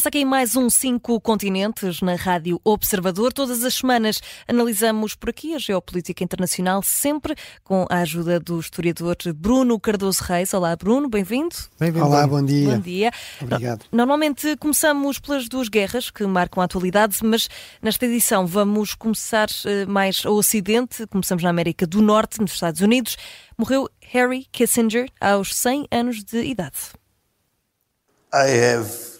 Começa aqui mais um Cinco Continentes na Rádio Observador. Todas as semanas analisamos por aqui a geopolítica internacional, sempre com a ajuda do historiador Bruno Cardoso Reis. Olá, Bruno, bem-vindo. Bem-vindo. Olá, bom dia. Bom dia. Obrigado. Normalmente começamos pelas duas guerras que marcam a atualidade, mas nesta edição vamos começar eh, mais ao Ocidente. Começamos na América do Norte, nos Estados Unidos. Morreu Harry Kissinger aos 100 anos de idade. I have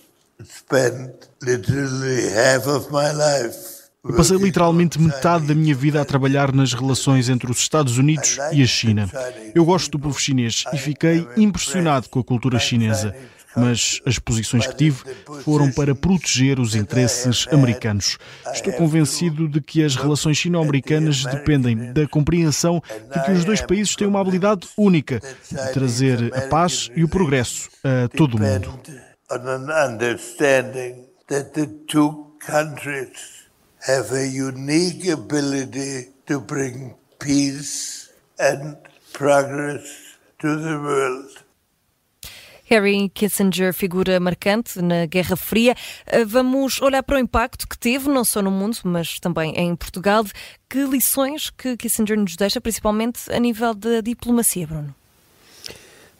eu passei literalmente metade da minha vida a trabalhar nas relações entre os Estados Unidos e a China. Eu gosto do povo chinês e fiquei impressionado com a cultura chinesa, mas as posições que tive foram para proteger os interesses americanos. Estou convencido de que as relações sino-americanas dependem da compreensão de que os dois países têm uma habilidade única de trazer a paz e o progresso a todo o mundo on an understanding that the two countries have a unique ability to bring peace and progress to the world. Harry Kissinger, figura marcante na Guerra Fria. Eh, vamos olhar para o impacto que teve, não só no mundo, mas também em Portugal. Que lições que Kissinger nos deixa, principalmente a nível da diplomacia, Bruno?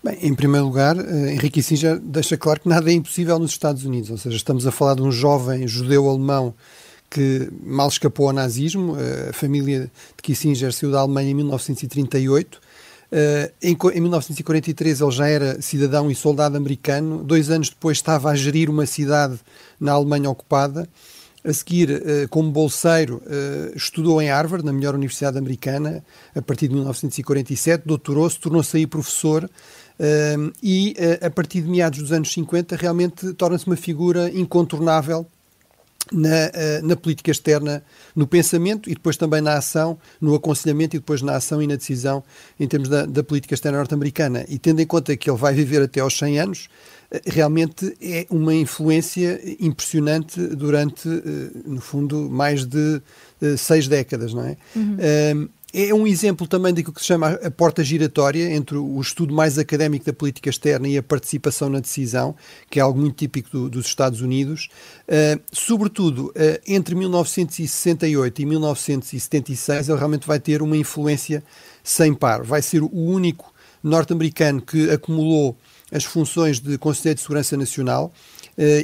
Bem, em primeiro lugar, eh, Henrique Kissinger deixa claro que nada é impossível nos Estados Unidos, ou seja, estamos a falar de um jovem judeu-alemão que mal escapou ao nazismo, eh, a família de Kissinger saiu da Alemanha em 1938, eh, em 1943 ele já era cidadão e soldado americano, dois anos depois estava a gerir uma cidade na Alemanha ocupada, a seguir, como bolseiro, estudou em Harvard, na melhor universidade americana, a partir de 1947, doutorou-se, tornou-se aí professor Uh, e uh, a partir de meados dos anos 50 realmente torna-se uma figura incontornável na, uh, na, política externa, no pensamento e depois também na ação, no aconselhamento e depois na ação e na decisão em termos da, da política externa norte-americana. E tendo em conta que ele vai viver até aos 100 anos, eh, realmente é uma influência impressionante durante, eh, no fundo, mais de seis décadas, não é? Uhum é um exemplo também daquilo que se chama a porta giratória entre o estudo mais académico da política externa e a participação na decisão, que é algo muito típico do, dos Estados Unidos. Uh, sobretudo, uh, entre 1968 e 1976, ele realmente vai ter uma influência sem par. Vai ser o único norte-americano que acumulou as funções de Conselheiro de Segurança Nacional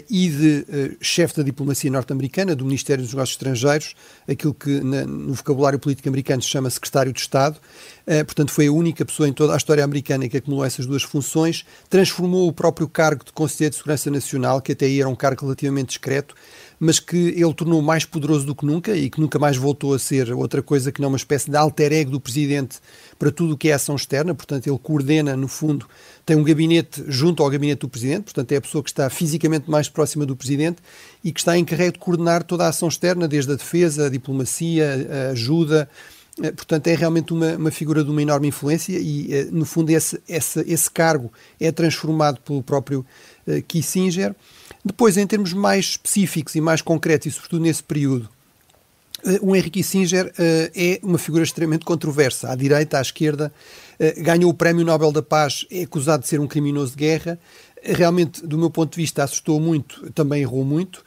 e de uh, chefe da diplomacia norte-americana, do Ministério dos Negócios Estrangeiros, aquilo que na, no vocabulário político americano se chama secretário de Estado. Uh, portanto, foi a única pessoa em toda a história americana que acumulou essas duas funções, transformou o próprio cargo de Conselheiro de Segurança Nacional, que até aí era um cargo relativamente discreto, mas que ele tornou mais poderoso do que nunca e que nunca mais voltou a ser outra coisa que não uma espécie de alter ego do presidente para tudo o que é ação externa. Portanto, ele coordena, no fundo, tem um gabinete junto ao gabinete do presidente, portanto, é a pessoa que está fisicamente mais próxima do presidente e que está encarregue de coordenar toda a ação externa, desde a defesa, a diplomacia, a ajuda. Eh, portanto, é realmente uma, uma figura de uma enorme influência e, eh, no fundo, esse, esse, esse cargo é transformado pelo próprio uh, Kissinger. Depois, em termos mais específicos e mais concretos, e sobretudo nesse período, o Henry Kissinger é uma figura extremamente controversa, à direita, à esquerda, ganhou o Prémio Nobel da Paz, é acusado de ser um criminoso de guerra, realmente, do meu ponto de vista, assustou muito, também errou muito,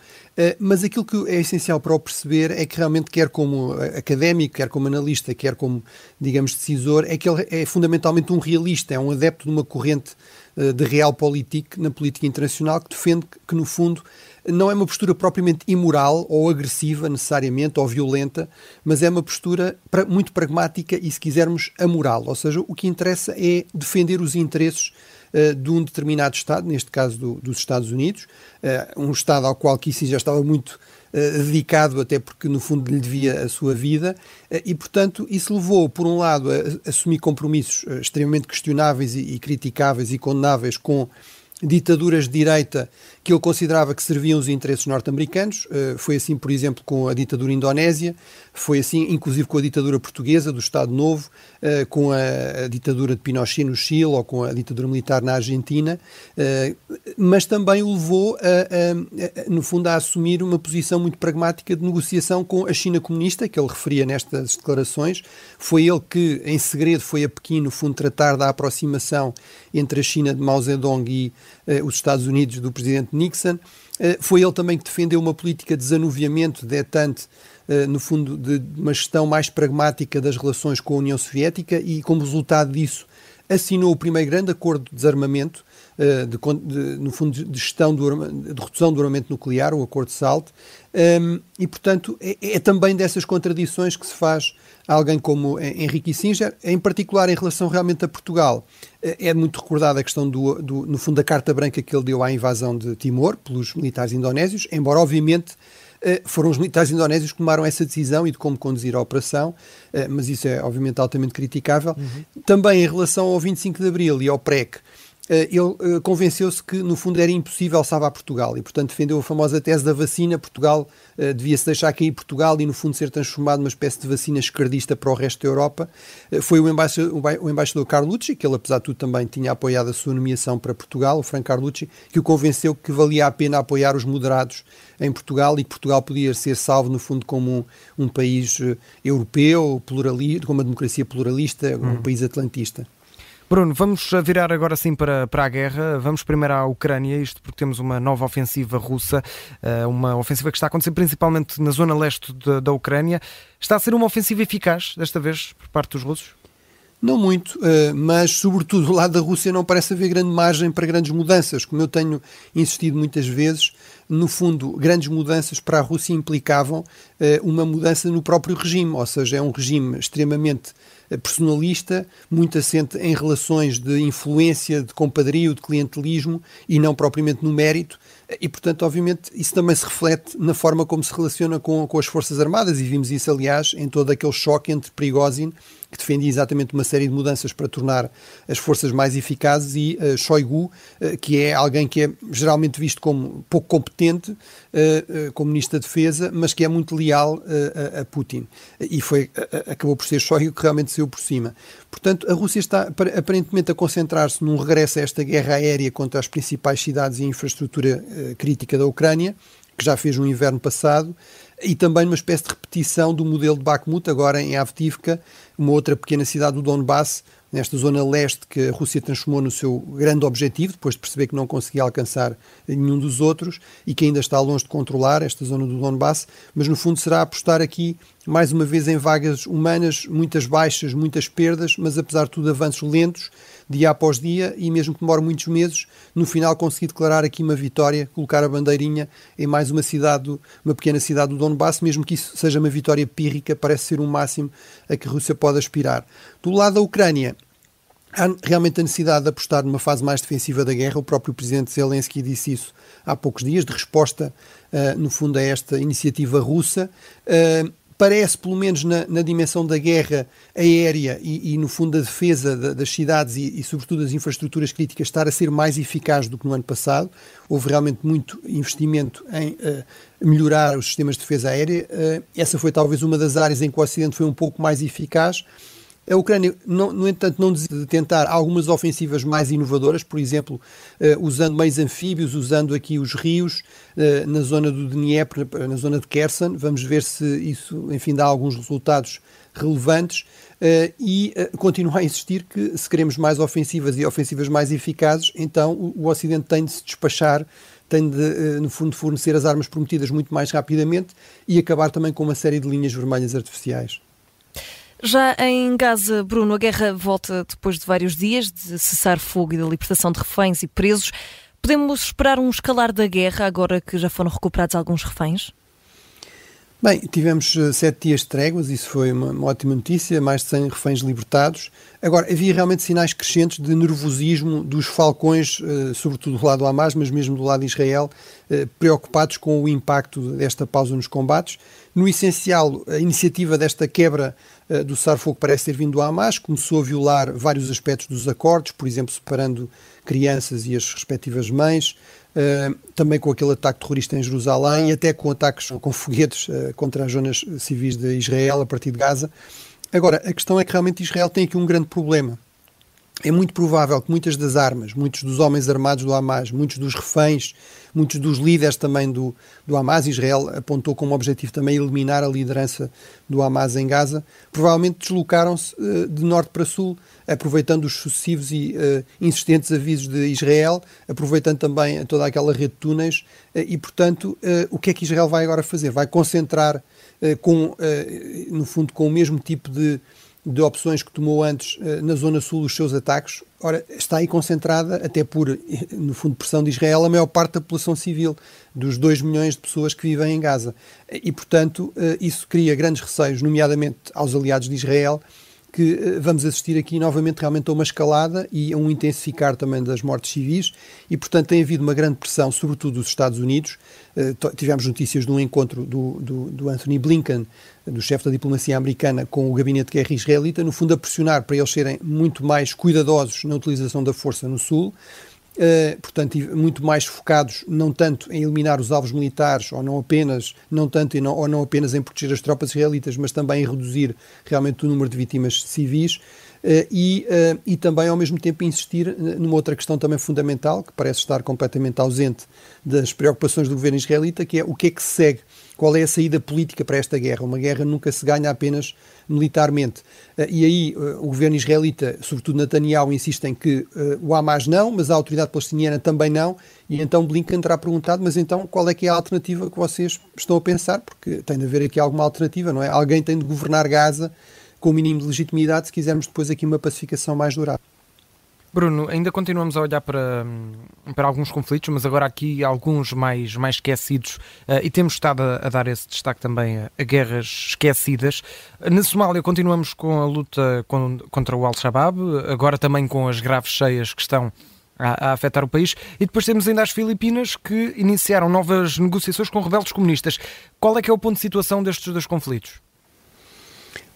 mas aquilo que é essencial para o perceber é que realmente, quer como académico, quer como analista, quer como, digamos, decisor, é que ele é fundamentalmente um realista, é um adepto de uma corrente eh, de realpolitik na política internacional que defende que, no fundo, não é uma postura propriamente imoral ou agressiva necessariamente ou violenta, mas é uma postura muito pragmática e, se quisermos, amoral. Ou seja, o que interessa é defender os interesses uh, de um determinado Estado, neste caso do, dos Estados Unidos, uh, um Estado ao qual Kissinger estava muito eh, dedicado, até porque no fundo lhe devia a sua vida, uh, e portanto isso levou, por um lado, a, assumir compromissos uh, extremamente questionáveis e criticáveis e condenáveis com ditaduras de direita que ele considerava que serviam os interesses norte-americanos. Uh, foi assim, por exemplo, com a ditadura indonésia, foi assim, inclusive, com a ditadura portuguesa do Estado Novo, uh, com a, ditadura de Pinochet no Chile ou com a ditadura militar na Argentina, uh, mas também o levou, a, a, no fundo, a assumir uma posição muito pragmática de negociação com a China comunista, que ele referia nestas declarações. Foi ele que, em segredo, foi a Pequim, no fundo, tratar da aproximação entre a China de Mao Zedong e os Estados Unidos do presidente Nixon. Foi ele também que defendeu uma política de desanuviamento detante no fundo, de uma gestão mais pragmática das relações com a União Soviética e, como resultado disso, assinou o primeiro grande acordo de desarmamento, eh, de, de, no fundo, de gestão do, de redução do armamento nuclear, o Acordo de SALT, um, ehm, e, portanto, é, é, também dessas contradições que se faz a alguém como Henrique Singer, em particular em relação realmente a Portugal. Eh, é muito recordada a questão, do, do, no fundo, da carta branca que ele deu à invasão de Timor pelos militares indonésios, embora, obviamente, eh, foram os militares indonésios que tomaram essa decisão e de como conduzir a operação, mas isso é obviamente altamente criticável. Uhum. Também em relação ao 25 de Abril e ao PREC, eh, ele eh, convenceu-se que, no fundo, era impossível salvar Portugal e, portanto, defendeu a famosa tese da vacina. Portugal uh, devia-se deixar cair Portugal e, no fundo, ser transformado numa espécie de vacina esquerdista para o resto da Europa. Foi o embaixador, o embaixador Carlucci, que ele, apesar de tudo, também tinha apoiado a sua nomeação para Portugal, o Franco Carlucci, que o convenceu que valia a pena apoiar os moderados em Portugal e que Portugal podia ser salvo, no fundo, como um, um país europeu, pluralista, com uma democracia pluralista, um hum. país atlantista. Bruno, vamos virar agora sim para, para a guerra. Vamos primeiro à Ucrânia, isto porque temos uma nova ofensiva russa, eh, uma ofensiva que está a acontecer principalmente na zona leste da, da Ucrânia. Está a ser uma ofensiva eficaz, desta vez, por parte dos russos? Não muito, eh, mas sobretudo do lado da Rússia não parece haver grande margem para grandes mudanças. Como eu tenho insistido muitas vezes, no fundo, grandes mudanças para a Rússia implicavam eh, uma mudança no próprio regime, ou seja, é um regime extremamente personalista, muito assente em relações de influência, de compadrio, de clientelismo e não propriamente no mérito. E, portanto, obviamente, isso também se reflete na forma como se relaciona com, com as Forças Armadas, e vimos isso, aliás, em todo aquele choque entre Prigozhin que defendia exatamente uma série de mudanças para tornar as forças mais eficazes, e uh, Shoigu, uh, que é alguém que é geralmente visto como pouco competente uh, como Ministro da Defesa, mas que é muito leal a, a, Putin. E foi, acabou por ser Shoigu que realmente saiu por cima. Portanto, a Rússia está aparentemente a concentrar-se num regresso a esta guerra aérea contra as principais cidades e infraestrutura crítica da Ucrânia, que já fez no inverno passado, e também uma espécie de repetição do modelo de Bakhmut, agora em Avdivka, uma outra pequena cidade do Donbass, nesta zona leste que a Rússia transformou no seu grande objetivo, depois de perceber que não conseguia alcançar nenhum dos outros e que ainda está longe de controlar esta zona do Donbass, mas no fundo será apostar aqui mais uma vez em vagas humanas, muitas baixas, muitas perdas, mas apesar de tudo avanços lentos, dia após dia, e mesmo que demore muitos meses, no final conseguir declarar aqui uma vitória, colocar a bandeirinha em mais uma cidade, uma pequena cidade do Donbass, mesmo que isso seja uma vitória pírrica, parece ser um máximo a que a Rússia pode aspirar. Do lado da Ucrânia, há realmente a necessidade de apostar numa fase mais defensiva da guerra. O próprio presidente Zelensky disse isso há poucos dias, de resposta, uh, no fundo, a esta iniciativa russa. Uh, parece, pelo menos na, na dimensão da guerra aérea e, e no fundo, da defesa da, das cidades e, e, sobretudo, das infraestruturas críticas, estar a ser mais eficaz do que no ano passado. Houve realmente muito investimento em uh, melhorar os sistemas de defesa aérea. Uh, essa foi talvez uma das áreas em que o Ocidente foi um pouco mais eficaz. A Ucrânia, no entanto, não desiste de tentar algumas ofensivas mais inovadoras, por exemplo, uh, usando meios anfíbios, usando aqui os rios uh, na zona do Dnieper, na zona de Kherson. Vamos ver se isso, enfim, dá alguns resultados relevantes. Uh, e uh, continuo a insistir que se queremos mais ofensivas e ofensivas mais eficazes, então o, o Ocidente tem de se despachar, tem de, no fundo, fornecer as armas prometidas muito mais rapidamente e acabar também com uma série de linhas vermelhas artificiais. Já em Gaza, Bruno, a guerra volta depois de vários dias de cessar fogo e da libertação de reféns e presos. Podemos esperar um escalar da guerra agora que já foram recuperados alguns reféns? Bem, tivemos uh, sete dias de tréguas, isso foi uma, uma, ótima notícia, mais de 100 reféns libertados. Agora, havia realmente sinais crescentes de nervosismo dos falcões, uh, sobretudo do lado do Hamas, mas mesmo do lado de Israel, uh, preocupados com o impacto desta pausa nos combates. No essencial, a iniciativa desta quebra do cessar-fogo parece ter vindo do Hamas, começou a violar vários aspectos dos acordos, por exemplo, separando crianças e as respectivas mães, Uh, também com aquele ataque terrorista em Jerusalém e até com ataques com foguetes uh, contra as zonas civis de Israel a partir de Gaza. Agora, a questão é que realmente Israel tem aqui um grande problema. É muito provável que muitas das armas, muitos dos homens armados do Hamas, muitos dos reféns, muitos dos líderes também do, do Hamas, Israel apontou como objetivo também eliminar a liderança do Hamas em Gaza, provavelmente deslocaram-se uh, de norte para sul, aproveitando os sucessivos e uh, insistentes avisos de Israel, aproveitando também toda aquela rede de túneis, uh, e portanto, o que é que Israel vai agora fazer? Vai concentrar com, no fundo, com o mesmo tipo de de opções que tomou antes eh, na Zona Sul os seus ataques, ora, está aí concentrada, até por, no fundo, pressão de Israel, a maior parte da população civil, dos 2 milhões de pessoas que vivem em Gaza. E, portanto, eh, isso cria grandes receios, nomeadamente aos aliados de Israel, que eh, vamos assistir aqui novamente realmente a uma escalada e a um intensificar também das mortes civis e, portanto, tem havido uma grande pressão, sobretudo dos Estados Unidos. Tivemos notícias de um encontro do, do, do Anthony Blinken, do chefe da diplomacia americana, com o gabinete de guerra israelita, no fundo a pressionar para eles serem muito mais cuidadosos na utilização da força no Sul, Uh, portanto, muito mais focados não tanto em eliminar os alvos militares, ou não apenas, não tanto não, ou não apenas em proteger as tropas israelitas, mas também em reduzir realmente o número de vítimas civis. Uh, e, uh, e também, ao mesmo tempo, insistir numa outra questão também fundamental, que parece estar completamente ausente das preocupações do governo israelita, que é o que é que se segue qual é a saída política para esta guerra. Uma guerra nunca se ganha apenas militarmente. Eh, e aí eh, o governo israelita, sobretudo Netanyahu, insiste em que eh, o Hamas não, mas a autoridade palestiniana também não. E então Blinken terá perguntado, mas então qual é que é a alternativa que vocês estão a pensar? Porque tem de haver aqui alguma alternativa, não é? Alguém tem de governar Gaza com o mínimo de legitimidade se quisermos depois aqui uma pacificação mais durável. Bruno, ainda continuamos a olhar para, para alguns conflitos, mas agora aqui alguns mais, mais esquecidos uh, e temos estado a, a, dar esse destaque também a, a, guerras esquecidas. Na Somália continuamos com a luta com, contra o Al-Shabaab, agora também com as graves cheias que estão a, a, afetar o país. E depois temos ainda as Filipinas que iniciaram novas negociações com rebeldes comunistas. Qual é que é o ponto de situação destes dois conflitos?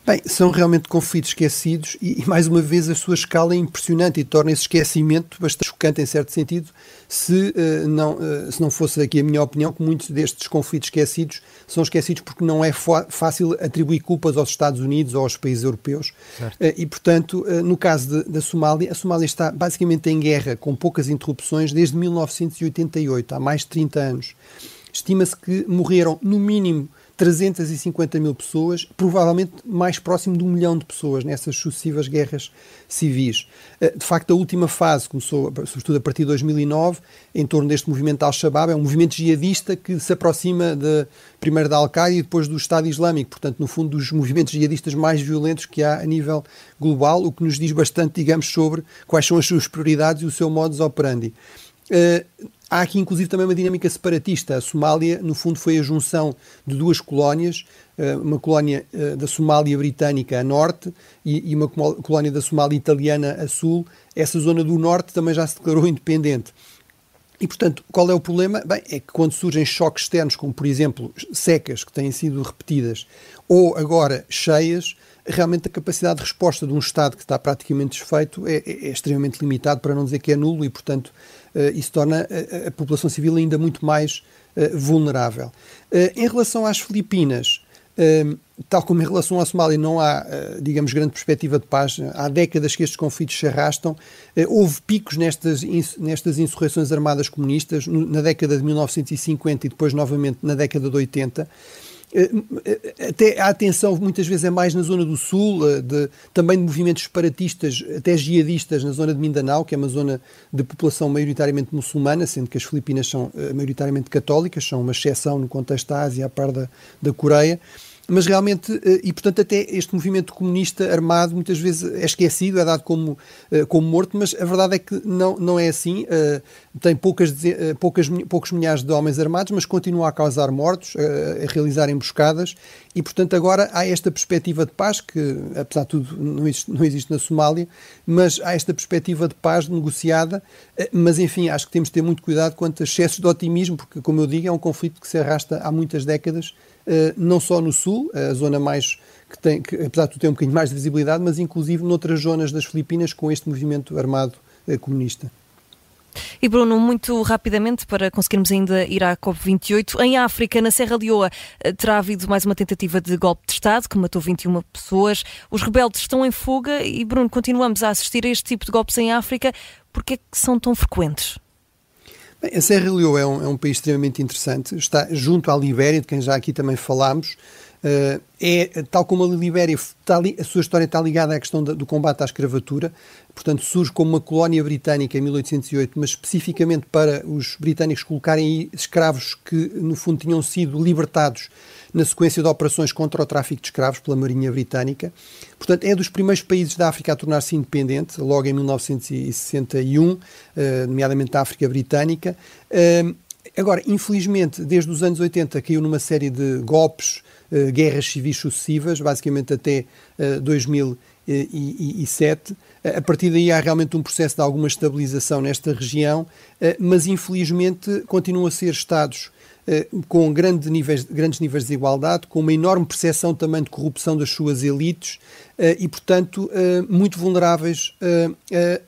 Bem, são realmente conflitos esquecidos e, e, mais uma vez, a sua escala é impressionante e torna esse esquecimento bastante chocante, em certo sentido, se, uh, não, uh, se não fosse aqui a minha opinião, que muitos destes conflitos esquecidos são esquecidos porque não é fácil atribuir culpas aos Estados Unidos ou aos países europeus. Uh, e, portanto, no caso de, da Somália, a Somália está basicamente em guerra, com poucas interrupções, desde 1988, há mais de 30 anos. Estima-se que morreram, no mínimo, 350 mil pessoas, provavelmente mais próximo de um milhão de pessoas nessas sucessivas guerras civis. Eh, de facto, a última fase começou, sobretudo a partir de 2009, em torno deste movimento Al-Shabaab, é um movimento jihadista que se aproxima de, primeiro da Al-Qaeda e depois do Estado Islâmico, portanto, no fundo, dos movimentos jihadistas mais violentos que há a nível global, o que nos diz bastante, digamos, sobre quais são as suas prioridades e o seu modus operandi. Uh, Há aqui, inclusive, também uma dinâmica separatista. A Somália, no fundo, foi a junção de duas colónias, eh, uma colónia eh, da Somália britânica a norte e uma colónia da Somália italiana a sul. Essa zona do norte também já se declarou independente. E, portanto, qual é o problema? Bem, é que quando surgem choques externos, como por exemplo secas que têm sido repetidas, ou agora cheias, realmente a capacidade de resposta de um Estado que está praticamente desfeito é, é, é extremamente limitado, para não dizer que é nulo, e, portanto, isso torna a, a, população civil ainda muito mais vulnerável. Em relação às Filipinas, tal como em relação à Somália não há, digamos, grande perspectiva de paz, há décadas que estes conflitos se arrastam, houve picos nestas, nestas insurreições armadas comunistas, na década de 1950 e depois novamente na década de 80, eh, eh, até a atenção muitas vezes é mais na zona do sul, eh, de, também de movimentos separatistas, até jihadistas na zona de Mindanao, que é uma zona de população maioritariamente muçulmana, sendo que as Filipinas são maioritariamente católicas, são uma exceção no contexto da Ásia, à par da, da Coreia. Mas realmente, eh, e portanto até este movimento comunista armado muitas vezes é esquecido, é dado como, eh, como morto, mas a verdade é que não, não é assim, eh, tem poucas, poucas, poucos milhares de homens armados, mas continua a causar mortos, a realizar emboscadas, e portanto agora há esta perspectiva de paz, que apesar de tudo não existe, não existe na Somália, mas há esta perspectiva de paz negociada, mas enfim, acho que temos de ter muito cuidado quanto a excessos de otimismo, porque como eu digo, é um conflito que se arrasta há muitas décadas, eh, não só no sul, a zona mais que tem, que, apesar de tudo ter um bocadinho mais de visibilidade, mas inclusive noutras zonas das Filipinas com este movimento armado eh, comunista. E Bruno, muito rapidamente, para conseguirmos ainda ir à COP28, em África, na Serra Leoa, eh, terá havido mais uma tentativa de golpe de Estado que matou 21 pessoas. Os rebeldes estão em fuga e, Bruno, continuamos a assistir a este tipo de golpes em África. Por que é que são tão frequentes? Bem, a Serra Leoa é um, é um país extremamente interessante. Está junto à Libéria, de quem já aqui também falámos. Uh, é, tal como a Libéria, está, a sua história está ligada à questão do combate à escravatura, portanto surge como uma colónia britânica em 1808, mas especificamente para os britânicos colocarem escravos que no fundo tinham sido libertados na sequência de operações contra o tráfico de escravos pela Marinha Britânica. Portanto, é dos primeiros países da África a tornar-se independente, logo em 1961, uh, nomeadamente a África Britânica. Uh, agora, infelizmente, desde os anos 80 caiu numa série de golpes eh, guerras civis sucessivas, basicamente até 2007. Eh, a partir daí há realmente um processo de alguma estabilização nesta região, eh, mas infelizmente continuam a ser Estados com grande níveis, grandes níveis de desigualdade, com uma enorme percepção também de corrupção das suas elites e, portanto, muito vulneráveis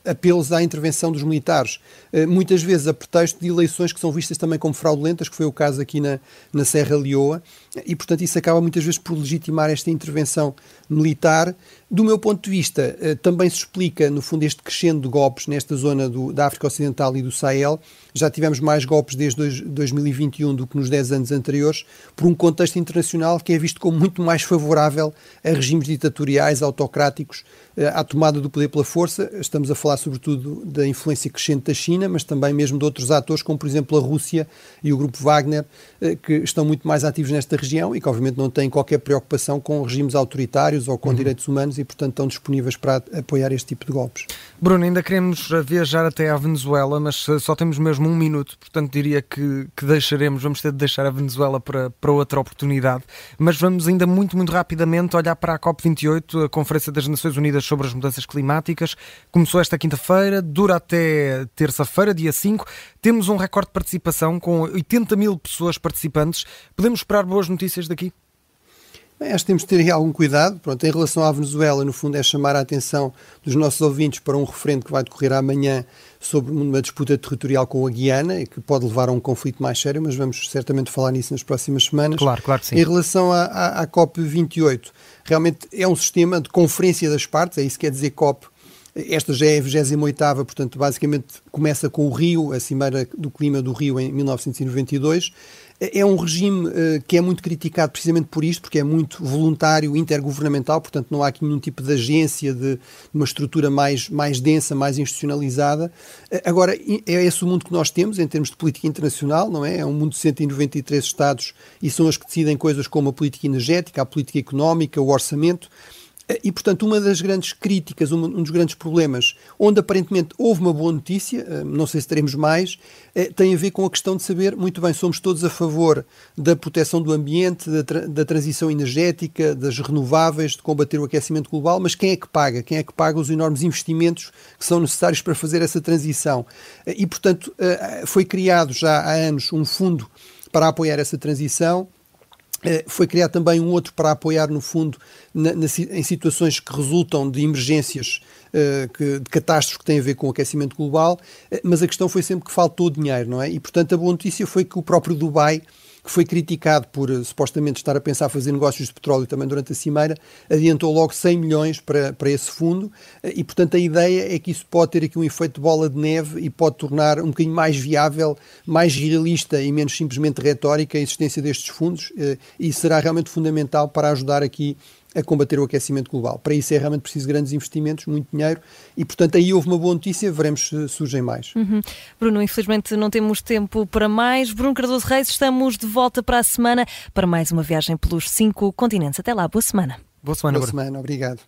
a apelos à intervenção dos militares, muitas vezes a pretexto de eleições que são vistas também como fraudulentas, que foi o caso aqui na, na Serra Leoa, e, portanto, isso acaba muitas vezes por legitimar esta intervenção militar. Do meu ponto de vista, eh, também se explica, no fundo, este crescendo de golpes nesta zona do, da África Ocidental e do Sahel. Já tivemos mais golpes desde 2021 do que nos 10 anos anteriores, por um contexto internacional que é visto como muito mais favorável a regimes ditatoriais, autocráticos, eh, à tomada do poder pela força. Estamos a falar, sobretudo, da influência crescente da China, mas também mesmo de outros atores, como, por exemplo, a Rússia e o grupo Wagner, eh, que estão muito mais ativos nesta região e que, obviamente, não têm qualquer preocupação com regimes autoritários ou com uhum. direitos humanos e, portanto, estão disponíveis para apoiar este tipo de golpes. Bruno, ainda queremos viajar até à Venezuela, mas só temos mesmo um minuto, portanto, diria que, que deixaremos, vamos ter de deixar a Venezuela para, para outra oportunidade. Mas vamos ainda muito, muito rapidamente olhar para a COP28, a Conferência das Nações Unidas sobre as Mudanças Climáticas. Começou esta quinta-feira, dura até terça-feira, dia 5. Temos um recorde de participação com 80 mil pessoas participantes. Podemos esperar boas notícias daqui? Bem, acho que temos de ter algum cuidado. Pronto, em relação à Venezuela, no fundo, é chamar a atenção dos nossos ouvintes para um referendo que vai decorrer amanhã sobre uma disputa territorial com a Guiana e que pode levar a um conflito mais sério, mas vamos certamente falar nisso nas próximas semanas. Claro, claro que sim. Em relação à, à, à COP28, realmente é um sistema de conferência das partes, é isso que quer dizer COP. Esta já é a 28 portanto, basicamente começa com o Rio, a Cimeira do Clima do Rio em 1992 é um regime uh, que é muito criticado precisamente por isto, porque é muito voluntário, intergovernamental, portanto não há aqui nenhum tipo de agência, de, de uma estrutura mais, mais densa, mais institucionalizada. Uh, agora, é esse o mundo que nós temos em termos de política internacional, não é? É um mundo de 193 Estados e são os que decidem coisas como a política energética, a política económica, o orçamento. E, portanto, uma das grandes críticas, um, dos grandes problemas, onde aparentemente houve uma boa notícia, eh, não sei se teremos mais, eh, tem a ver com a questão de saber, muito bem, somos todos a favor da proteção do ambiente, da, transição energética, das renováveis, de combater o aquecimento global, mas quem é que paga? Quem é que paga os enormes investimentos que são necessários para fazer essa transição? Eh, e, portanto, foi criado já há anos um fundo para apoiar essa transição eh, foi criado também um outro para apoiar, no fundo, na, na, em situações que resultam de emergências, uh, que, de catástrofes que têm a ver com o aquecimento global, uh, mas a questão foi sempre que faltou dinheiro, não é? E, portanto, a boa notícia foi que o próprio Dubai que foi criticado por uh, supostamente estar a pensar fazer negócios de petróleo também durante a Cimeira, adiantou logo 100 milhões para, para esse fundo uh, e, portanto, a ideia é que isso pode ter aqui um efeito de bola de neve e pode tornar um bocadinho mais viável, mais realista e menos simplesmente retórica a existência destes fundos uh, e será realmente fundamental para ajudar aqui a combater o aquecimento global. Para isso é realmente preciso grandes investimentos, muito dinheiro e, portanto, aí houve uma boa notícia, veremos se surgem mais. Uhum. Bruno, infelizmente não temos tempo para mais. Bruno Cardoso Reis, estamos de volta para a semana para mais uma viagem pelos cinco continentes. Até lá, boa semana. Boa semana, Boa semana, obrigado.